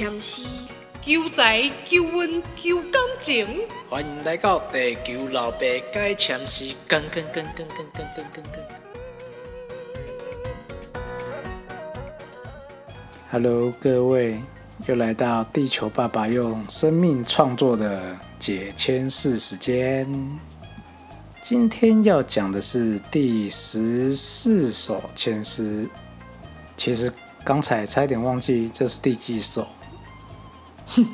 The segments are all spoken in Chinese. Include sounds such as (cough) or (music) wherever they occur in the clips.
签诗，求财、求运、求感情。欢迎来到地球老爸解签诗，跟跟跟跟跟跟跟跟跟。Hello，各位，又来到地球爸爸用生命创作的解签式时间。今天要讲的是第十四首签诗。其实刚才差点忘记这是第几首，哼，哼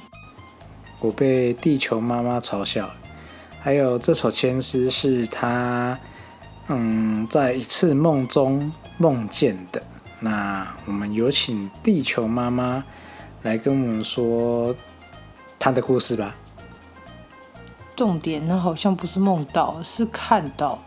(laughs) 我被地球妈妈嘲笑。还有这首千诗是他，嗯，在一次梦中梦见的。那我们有请地球妈妈来跟我们说她的故事吧。重点呢，好像不是梦到，是看到。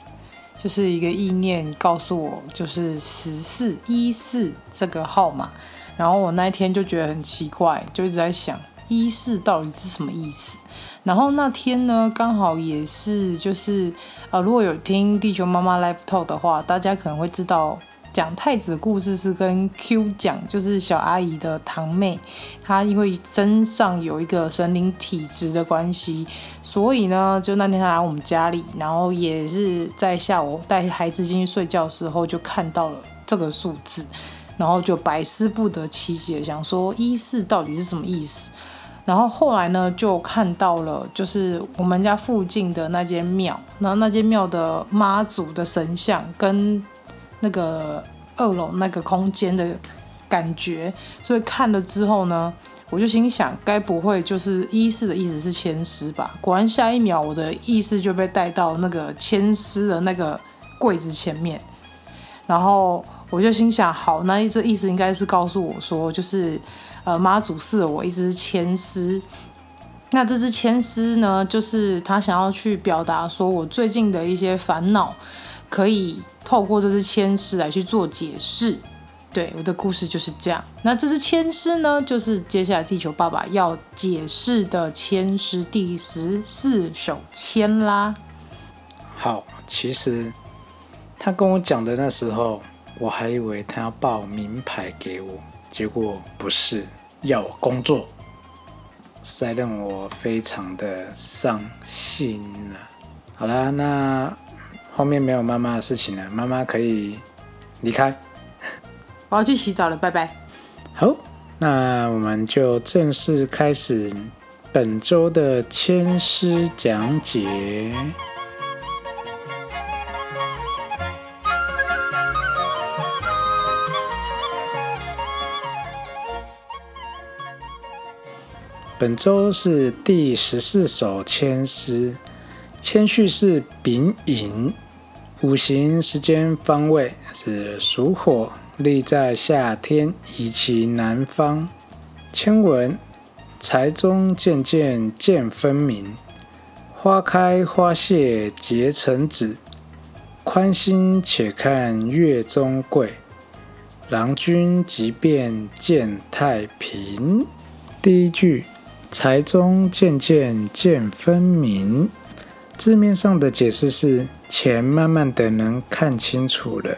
就是一个意念告诉我，就是十四一四这个号码，然后我那一天就觉得很奇怪，就一直在想一四到底是什么意思。然后那天呢，刚好也是就是呃，如果有听地球妈妈 live talk 的话，大家可能会知道。讲太子故事是跟 Q 讲，就是小阿姨的堂妹，她因为身上有一个神灵体质的关系，所以呢，就那天她来我们家里，然后也是在下午带孩子进去睡觉的时候，就看到了这个数字，然后就百思不得其解，想说一四到底是什么意思。然后后来呢，就看到了，就是我们家附近的那间庙，然后那间庙的妈祖的神像跟。那个二楼那个空间的感觉，所以看了之后呢，我就心想，该不会就是一四的意思是签诗吧？果然下一秒，我的意识就被带到那个签诗的那个柜子前面，然后我就心想，好，那这意思应该是告诉我说，就是呃妈祖赐了我一支签诗，那这支签诗呢，就是他想要去表达说我最近的一些烦恼。可以透过这支签诗来去做解释，对我的故事就是这样。那这支签诗呢，就是接下来地球爸爸要解释的签诗第十四首签啦。好，其实他跟我讲的那时候，我还以为他要报名牌给我，结果不是，要我工作，实在让我非常的伤心了。好啦，那。后面没有妈妈的事情了，妈妈可以离开。我要去洗澡了，拜拜。好，那我们就正式开始本周的签诗讲解。本周是第十四首签诗，签序是丙寅。五行时间方位是属火，立在夏天，以其南方。签文：财中渐渐见分明，花开花谢结成子。宽心且看月中贵，郎君即便见太平。第一句：财中渐渐见分明。字面上的解释是钱慢慢的能看清楚了，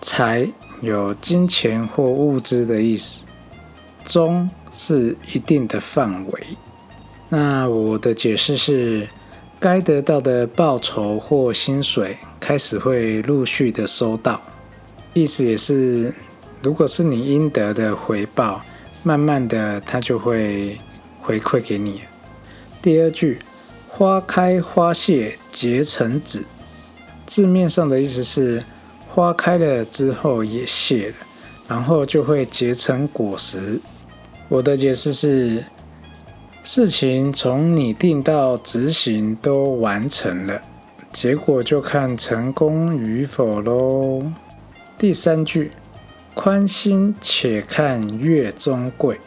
财有金钱或物资的意思，中是一定的范围。那我的解释是，该得到的报酬或薪水开始会陆续的收到，意思也是，如果是你应得的回报，慢慢的它就会回馈给你。第二句。花开花谢结成子，字面上的意思是花开了之后也谢了，然后就会结成果实。我的解释是，事情从拟定到执行都完成了，结果就看成功与否喽。第三句，宽心且看月中桂，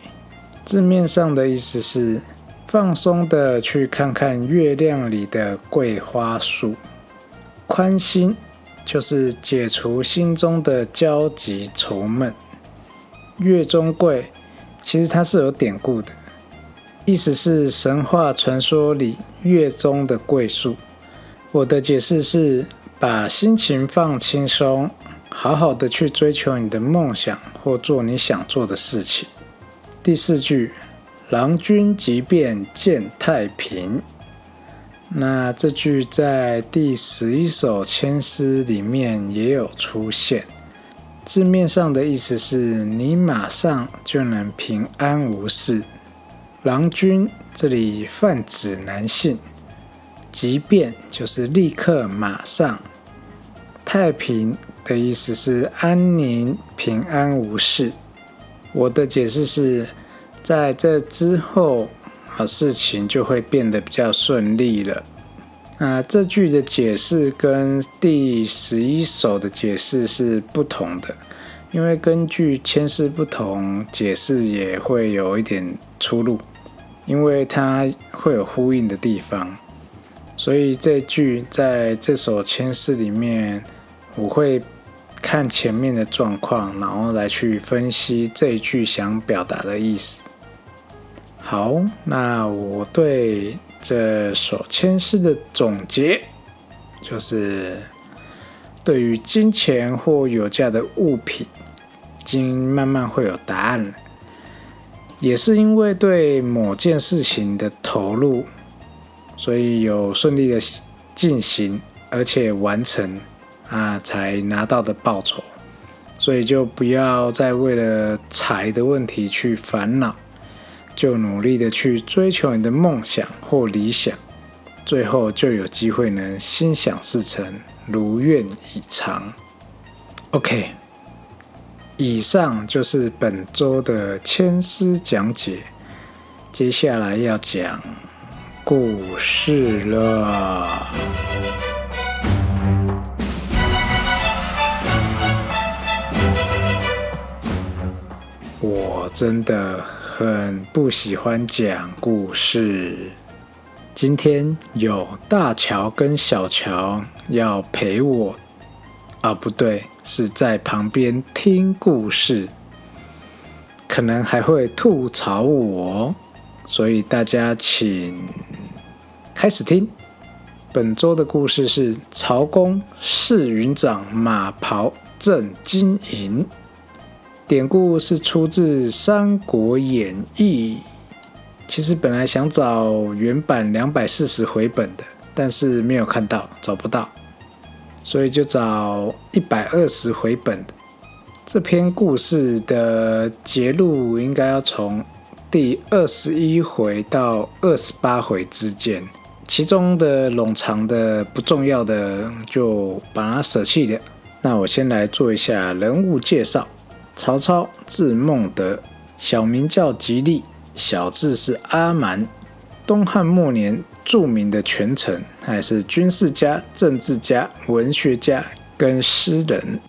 字面上的意思是。放松的去看看月亮里的桂花树，宽心就是解除心中的焦急愁闷。月中桂其实它是有典故的，意思是神话传说里月中的桂树。我的解释是把心情放轻松，好好的去追求你的梦想或做你想做的事情。第四句，郎君即便见太平。那这句在第十一首千诗里面也有出现，字面上的意思是你马上就能平安无事。郎君这里泛指男性，即便就是立刻马上。太平的意思是安宁平安无事。我的解释是在这之后。好，事情就会变得比较顺利了。那这句的解释跟第十一首的解释是不同的，因为根据签诗不同，解释也会有一点出入，因为它会有呼应的地方。所以这句在这首签诗里面，我会看前面的状况，然后来去分析这一句想表达的意思。好，那我对这首千诗的总结就是：对于金钱或有价的物品，已经慢慢会有答案了。也是因为对某件事情的投入，所以有顺利的进行，而且完成啊，才拿到的报酬。所以就不要再为了财的问题去烦恼。就努力的去追求你的梦想或理想，最后就有机会能心想事成，如愿以偿。OK，以上就是本周的千诗讲解，接下来要讲故事了。我真的。很不喜欢讲故事。今天有大乔跟小乔要陪我，啊，不对，是在旁边听故事，可能还会吐槽我，所以大家请开始听。本周的故事是曹公试云长马袍正金银。典故是出自《三国演义》，其实本来想找原版两百四十回本的，但是没有看到，找不到，所以就找一百二十回本的。这篇故事的节录应该要从第二十一回到二十八回之间，其中的冗长的不重要的就把它舍弃掉。那我先来做一下人物介绍。曹操字孟德，小名叫吉利，小字是阿瞒。东汉末年著名的权臣，还是军事家、政治家、文学家跟诗人。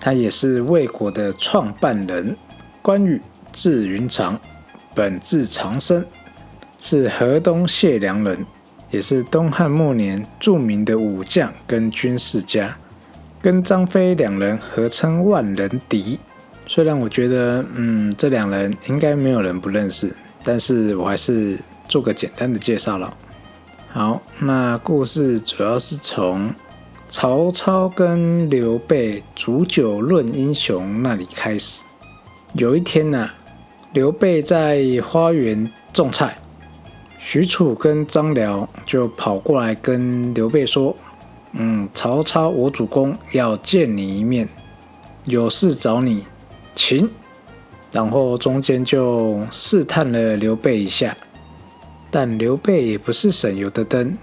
他也是魏国的创办人。关羽字云长，本字长生，是河东解良人，也是东汉末年著名的武将跟军事家，跟张飞两人合称万人敌。虽然我觉得，嗯，这两人应该没有人不认识，但是我还是做个简单的介绍了。好，那故事主要是从曹操跟刘备煮酒论英雄那里开始。有一天呢，刘备在花园种菜，许褚跟张辽就跑过来跟刘备说：“嗯，曹操我主公要见你一面，有事找你。”请，然后中间就试探了刘备一下，但刘备也不是省油的灯，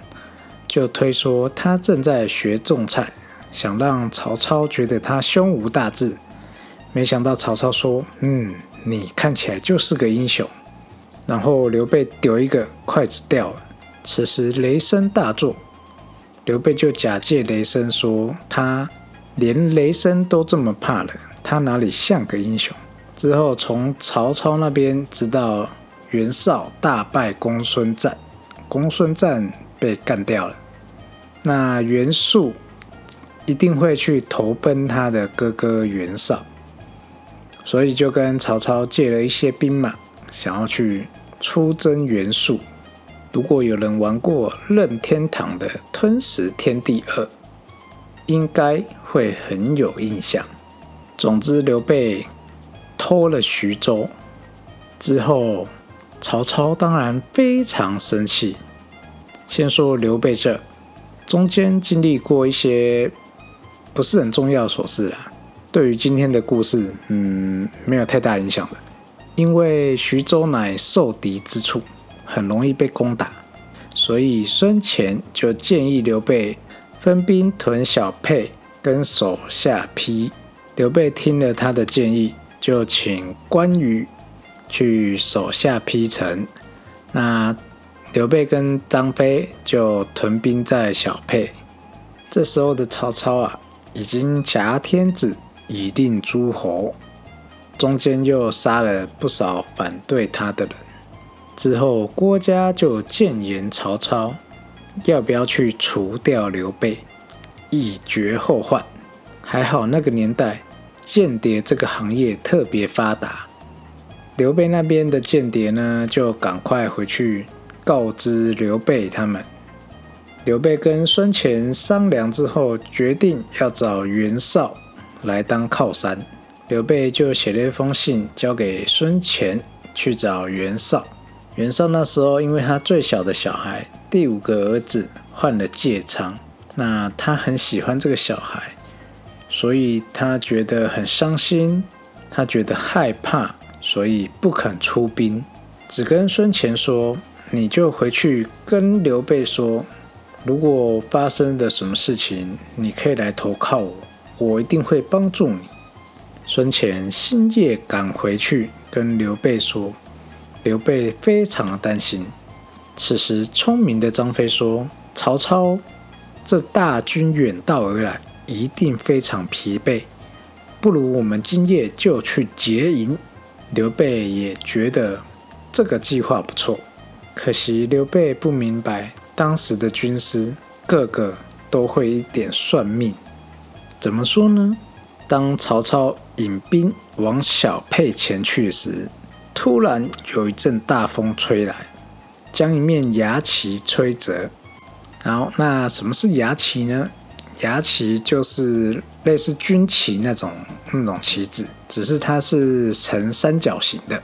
就推说他正在学种菜，想让曹操觉得他胸无大志。没想到曹操说：“嗯，你看起来就是个英雄。”然后刘备丢一个筷子掉了，此时雷声大作，刘备就假借雷声说：“他连雷声都这么怕了。”他哪里像个英雄？之后从曹操那边知道袁绍大败公孙瓒，公孙瓒被干掉了，那袁术一定会去投奔他的哥哥袁绍，所以就跟曹操借了一些兵马，想要去出征袁术。如果有人玩过任天堂的《吞食天地二》，应该会很有印象。总之，刘备偷了徐州，之后，曹操当然非常生气。先说刘备这，中间经历过一些不是很重要的琐事啊，对于今天的故事，嗯，没有太大影响的。因为徐州乃受敌之处，很容易被攻打，所以孙乾就建议刘备分兵屯小沛跟手下邳。刘备听了他的建议，就请关羽去手下邳城。那刘备跟张飞就屯兵在小沛。这时候的曹操啊，已经挟天子以令诸侯，中间又杀了不少反对他的人。之后郭嘉就谏言曹操，要不要去除掉刘备，以绝后患。还好那个年代。间谍这个行业特别发达，刘备那边的间谍呢，就赶快回去告知刘备他们。刘备跟孙权商量之后，决定要找袁绍来当靠山。刘备就写了一封信交给孙权去找袁绍。袁绍那时候因为他最小的小孩，第五个儿子患了疥疮，那他很喜欢这个小孩。所以他觉得很伤心，他觉得害怕，所以不肯出兵，只跟孙权说：“你就回去跟刘备说，如果发生的什么事情，你可以来投靠我，我一定会帮助你。”孙权星夜赶回去跟刘备说，刘备非常担心。此时，聪明的张飞说：“曹操这大军远道而来。”一定非常疲惫，不如我们今夜就去劫营。刘备也觉得这个计划不错，可惜刘备不明白当时的军师个个都会一点算命。怎么说呢？当曹操引兵往小沛前去时，突然有一阵大风吹来，将一面牙旗吹折。然后，那什么是牙旗呢？牙旗就是类似军旗那种那种旗子，只是它是呈三角形的。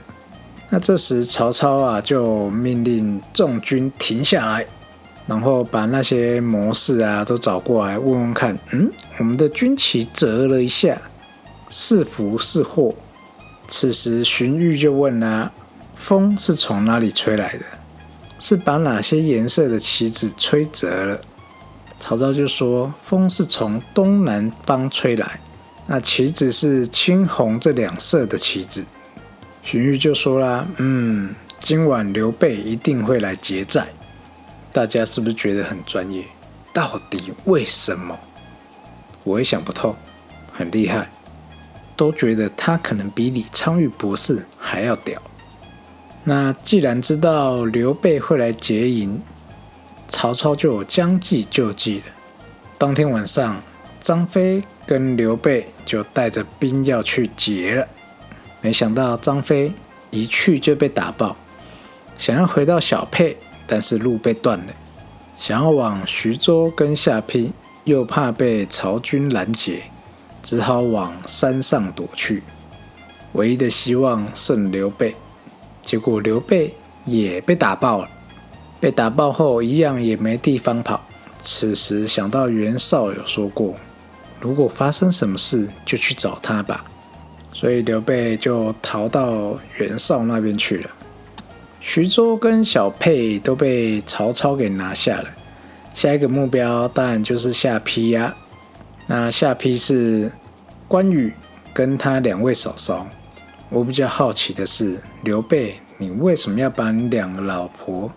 那这时曹操啊就命令众军停下来，然后把那些谋士啊都找过来问问看，嗯，我们的军旗折了一下，是福是祸？此时荀彧就问啦：风是从哪里吹来的？是把哪些颜色的旗子吹折了？曹操就说：“风是从东南方吹来，那旗子是青红这两色的旗子。”荀彧就说啦：“嗯，今晚刘备一定会来劫寨。”大家是不是觉得很专业？到底为什么？我也想不透，很厉害，都觉得他可能比李昌钰博士还要屌。那既然知道刘备会来劫营，曹操就将计就计了。当天晚上，张飞跟刘备就带着兵要去劫了。没想到张飞一去就被打爆，想要回到小沛，但是路被断了；想要往徐州跟下邳，又怕被曹军拦截，只好往山上躲去。唯一的希望剩刘备，结果刘备也被打爆了。被打爆后，一样也没地方跑。此时想到袁绍有说过，如果发生什么事，就去找他吧。所以刘备就逃到袁绍那边去了。徐州跟小沛都被曹操给拿下了。下一个目标当然就是下邳呀。那下邳是关羽跟他两位嫂嫂。我比较好奇的是，刘备，你为什么要把你两个老婆？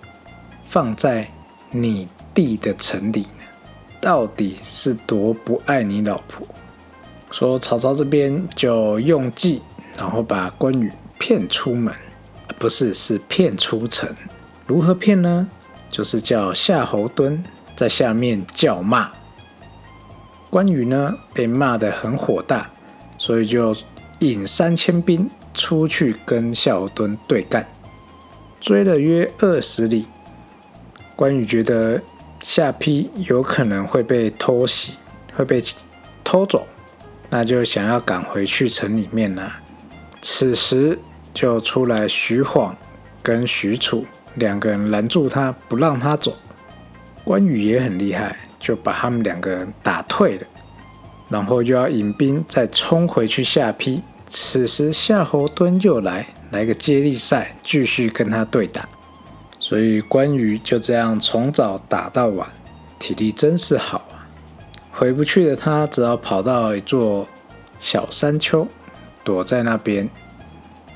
放在你弟的城里呢？到底是多不爱你老婆？说曹操这边就用计，然后把关羽骗出门，不是是骗出城。如何骗呢？就是叫夏侯惇在下面叫骂。关羽呢被骂得很火大，所以就引三千兵出去跟夏侯惇对干，追了约二十里。关羽觉得下邳有可能会被偷袭，会被偷走，那就想要赶回去城里面呢。此时就出来，徐晃跟许褚两个人拦住他，不让他走。关羽也很厉害，就把他们两个人打退了，然后又要引兵再冲回去下邳。此时夏侯惇又来，来个接力赛，继续跟他对打。所以关羽就这样从早打到晚，体力真是好啊！回不去的他只好跑到一座小山丘，躲在那边。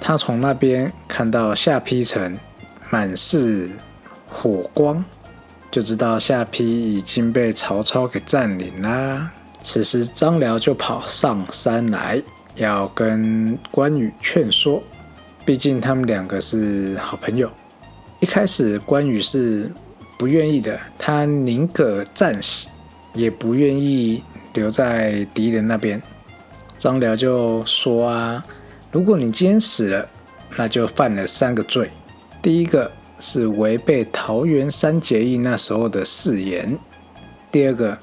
他从那边看到下邳城满是火光，就知道下邳已经被曹操给占领啦。此时张辽就跑上山来，要跟关羽劝说，毕竟他们两个是好朋友。一开始关羽是不愿意的，他宁可战死，也不愿意留在敌人那边。张辽就说啊，如果你今天死了，那就犯了三个罪。第一个是违背桃园三结义那时候的誓言；第二个，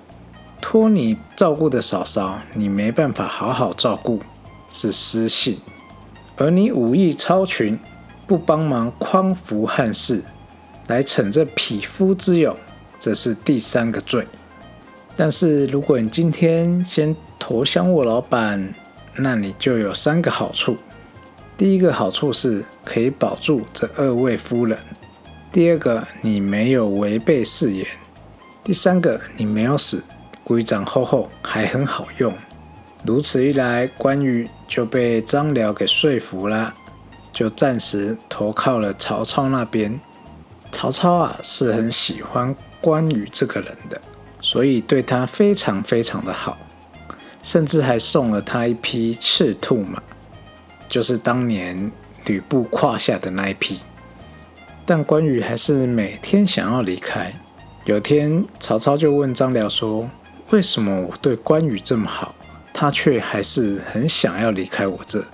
托你照顾的嫂嫂，你没办法好好照顾，是失信；而你武艺超群。不帮忙匡扶汉室，来逞这匹夫之勇，这是第三个罪。但是如果你今天先投降我老板，那你就有三个好处。第一个好处是可以保住这二位夫人；第二个，你没有违背誓言；第三个，你没有死，规章厚厚还很好用。如此一来，关羽就被张辽给说服了。就暂时投靠了曹操那边。曹操啊是很喜欢关羽这个人的，所以对他非常非常的好，甚至还送了他一匹赤兔马，就是当年吕布胯下的那一匹。但关羽还是每天想要离开。有天曹操就问张辽说：“为什么我对关羽这么好，他却还是很想要离开我这？”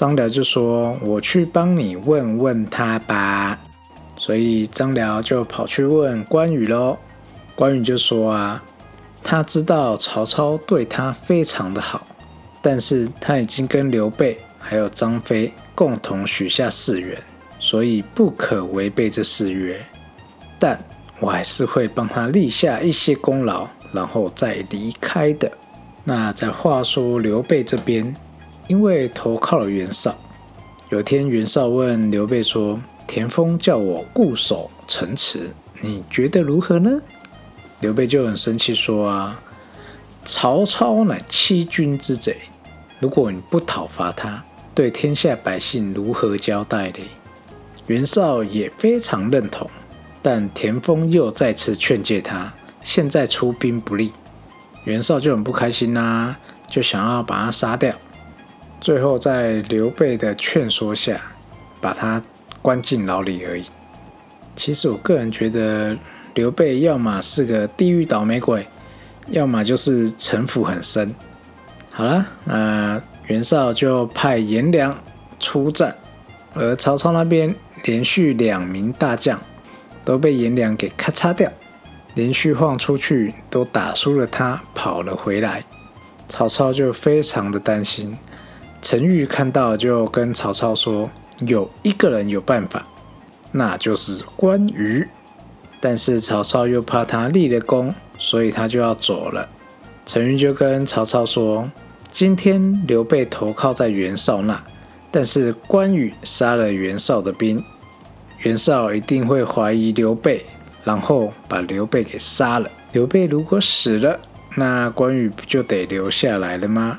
张辽就说：“我去帮你问问他吧。”所以张辽就跑去问关羽喽。关羽就说：“啊，他知道曹操对他非常的好，但是他已经跟刘备还有张飞共同许下誓约，所以不可违背这誓约。但我还是会帮他立下一些功劳，然后再离开的。”那在话说刘备这边。因为投靠了袁绍，有天袁绍问刘备说：“田丰叫我固守城池，你觉得如何呢？”刘备就很生气说：“啊，曹操乃欺君之贼，如果你不讨伐他，对天下百姓如何交代呢？”袁绍也非常认同，但田丰又再次劝诫他：“现在出兵不利。”袁绍就很不开心啦，就想要把他杀掉。最后，在刘备的劝说下，把他关进牢里而已。其实，我个人觉得，刘备要么是个地狱倒霉鬼，要么就是城府很深。好了，那袁绍就派颜良出战，而曹操那边连续两名大将都被颜良给咔嚓掉，连续晃出去都打输了，他跑了回来，曹操就非常的担心。陈玉看到，就跟曹操说：“有一个人有办法，那就是关羽。”但是曹操又怕他立了功，所以他就要走了。陈玉就跟曹操说：“今天刘备投靠在袁绍那，但是关羽杀了袁绍的兵，袁绍一定会怀疑刘备，然后把刘备给杀了。刘备如果死了，那关羽不就得留下来了吗？”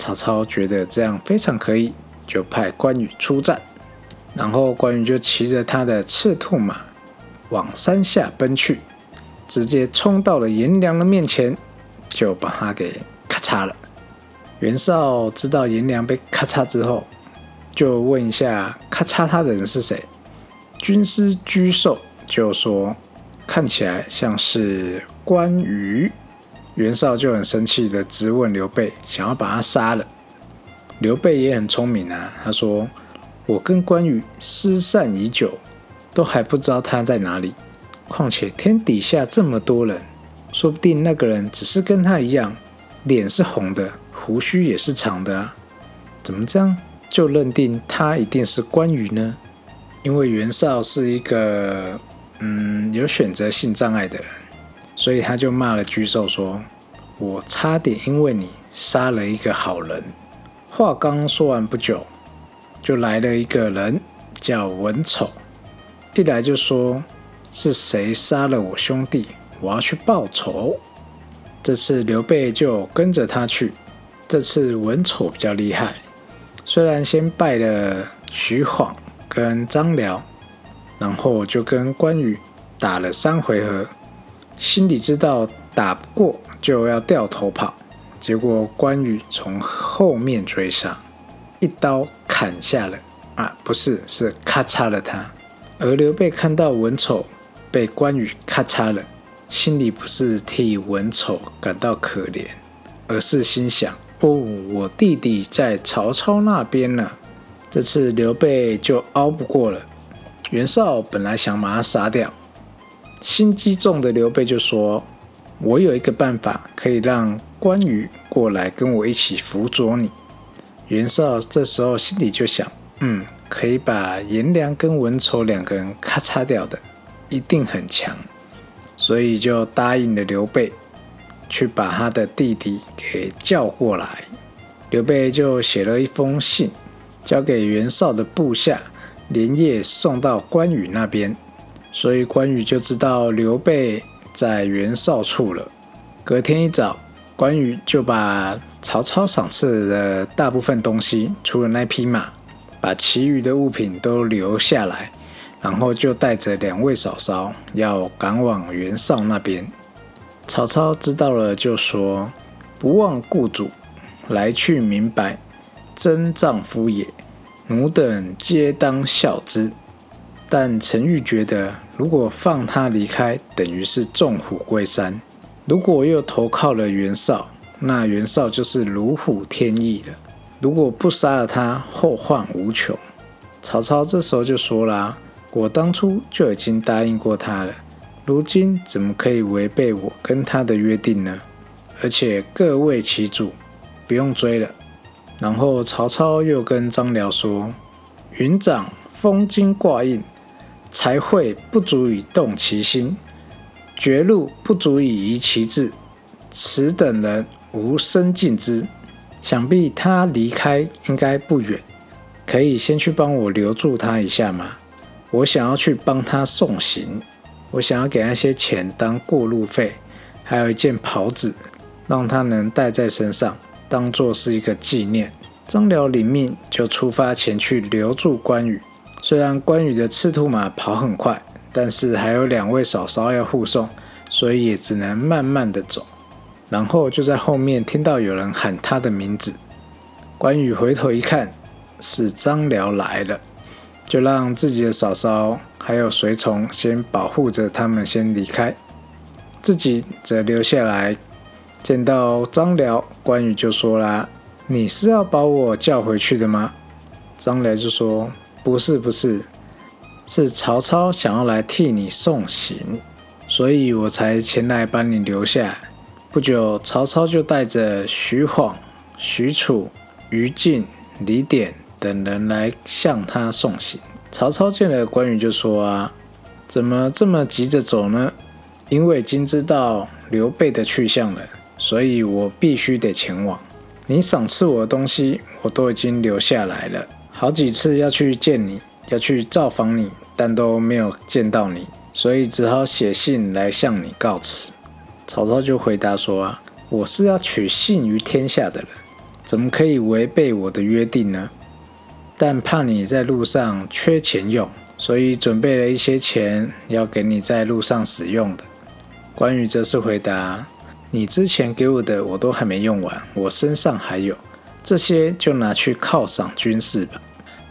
曹操觉得这样非常可以，就派关羽出战。然后关羽就骑着他的赤兔马往山下奔去，直接冲到了颜良的面前，就把他给咔嚓了。袁绍知道颜良被咔嚓之后，就问一下咔嚓他的人是谁。军师居寿就说，看起来像是关羽。袁绍就很生气的质问刘备，想要把他杀了。刘备也很聪明啊，他说：“我跟关羽失散已久，都还不知道他在哪里。况且天底下这么多人，说不定那个人只是跟他一样，脸是红的，胡须也是长的啊。怎么这样就认定他一定是关羽呢？因为袁绍是一个嗯有选择性障碍的人，所以他就骂了沮授说：“我差点因为你杀了一个好人。”话刚说完不久，就来了一个人，叫文丑，一来就说是谁杀了我兄弟，我要去报仇。这次刘备就跟着他去。这次文丑比较厉害，虽然先败了徐晃跟张辽，然后就跟关羽打了三回合，心里知道打不过就要掉头跑，结果关羽从后面追上，一刀砍下了啊，不是是咔嚓了他。而刘备看到文丑被关羽咔嚓了，心里不是替文丑感到可怜，而是心想。哦，我弟弟在曹操那边呢。这次刘备就熬不过了。袁绍本来想把他杀掉，心机重的刘备就说：“我有一个办法，可以让关羽过来跟我一起辅佐你。”袁绍这时候心里就想：“嗯，可以把颜良跟文丑两个人咔嚓掉的，一定很强。”所以就答应了刘备。去把他的弟弟给叫过来，刘备就写了一封信，交给袁绍的部下，连夜送到关羽那边，所以关羽就知道刘备在袁绍处了。隔天一早，关羽就把曹操赏赐的大部分东西，除了那匹马，把其余的物品都留下来，然后就带着两位嫂嫂要赶往袁绍那边。曹操知道了，就说：“不忘故主，来去明白，真丈夫也。奴等皆当效之。”但陈玉觉得，如果放他离开，等于是纵虎归山；如果又投靠了袁绍，那袁绍就是如虎添翼了。如果不杀了他，后患无穷。曹操这时候就说啦：“我当初就已经答应过他了。”如今怎么可以违背我跟他的约定呢？而且各为其主，不用追了。然后曹操又跟张辽说：“云长封金挂印，才会不足以动其心，绝路不足以移其志。此等人无生尽之，想必他离开应该不远，可以先去帮我留住他一下吗？我想要去帮他送行。”我想要给那些钱当过路费，还有一件袍子，让他能带在身上，当做是一个纪念。张辽领命，就出发前去留住关羽。虽然关羽的赤兔马跑很快，但是还有两位嫂嫂要护送，所以也只能慢慢的走。然后就在后面听到有人喊他的名字，关羽回头一看，是张辽来了，就让自己的嫂嫂。还有随从先保护着他们先离开，自己则留下来。见到张辽，关羽就说啦：“你是要把我叫回去的吗？”张辽就说：“不是，不是，是曹操想要来替你送行，所以我才前来把你留下。”不久，曹操就带着徐晃、许褚、于禁、李典等人来向他送行。曹操见了关羽，就说：“啊，怎么这么急着走呢？因为已经知道刘备的去向了，所以我必须得前往。你赏赐我的东西，我都已经留下来了。好几次要去见你，要去造访你，但都没有见到你，所以只好写信来向你告辞。”曹操就回答说：“啊，我是要取信于天下的人，怎么可以违背我的约定呢？”但怕你在路上缺钱用，所以准备了一些钱要给你在路上使用的。关羽则是回答：“你之前给我的我都还没用完，我身上还有，这些就拿去犒赏军士吧。”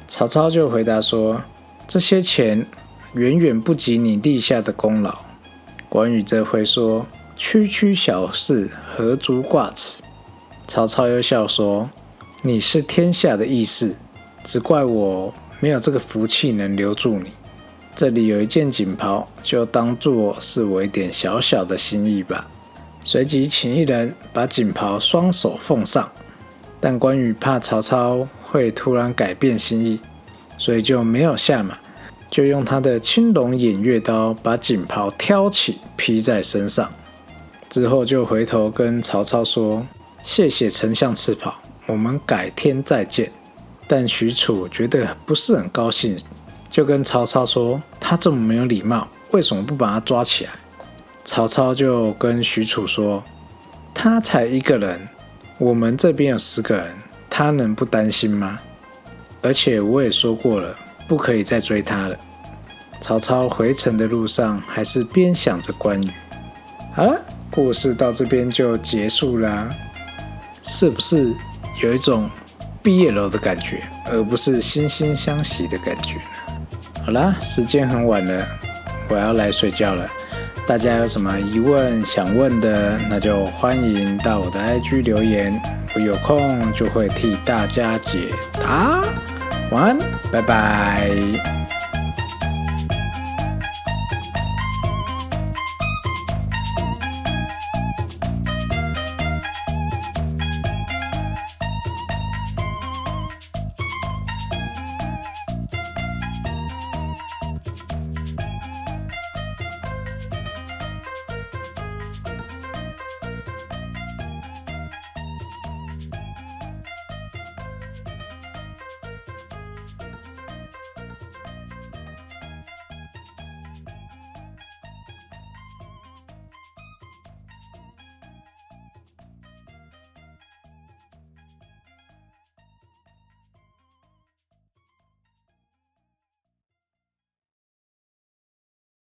曹操就回答说：“这些钱远远不及你立下的功劳。”关羽则回说：“区区小事，何足挂齿？”曹操又笑说：“你是天下的义士。”只怪我没有这个福气能留住你。这里有一件锦袍，就当做是我一点小小的心意吧。随即请一人把锦袍双手奉上。但关羽怕曹操会突然改变心意，所以就没有下马，就用他的青龙偃月刀把锦袍挑起披在身上，之后就回头跟曹操说：“谢谢丞相赐袍，我们改天再见。”但许褚觉得不是很高兴，就跟曹操说：“他这么没有礼貌，为什么不把他抓起来？”曹操就跟许褚说：“他才一个人，我们这边有十个人，他能不担心吗？而且我也说过了，不可以再追他了。”曹操回城的路上，还是边想着关羽。好了，故事到这边就结束啦，是不是有一种？毕业楼的感觉，而不是惺惺相惜的感觉好啦，时间很晚了，我要来睡觉了。大家有什么疑问想问的，那就欢迎到我的 IG 留言，我有空就会替大家解答。晚安，拜拜。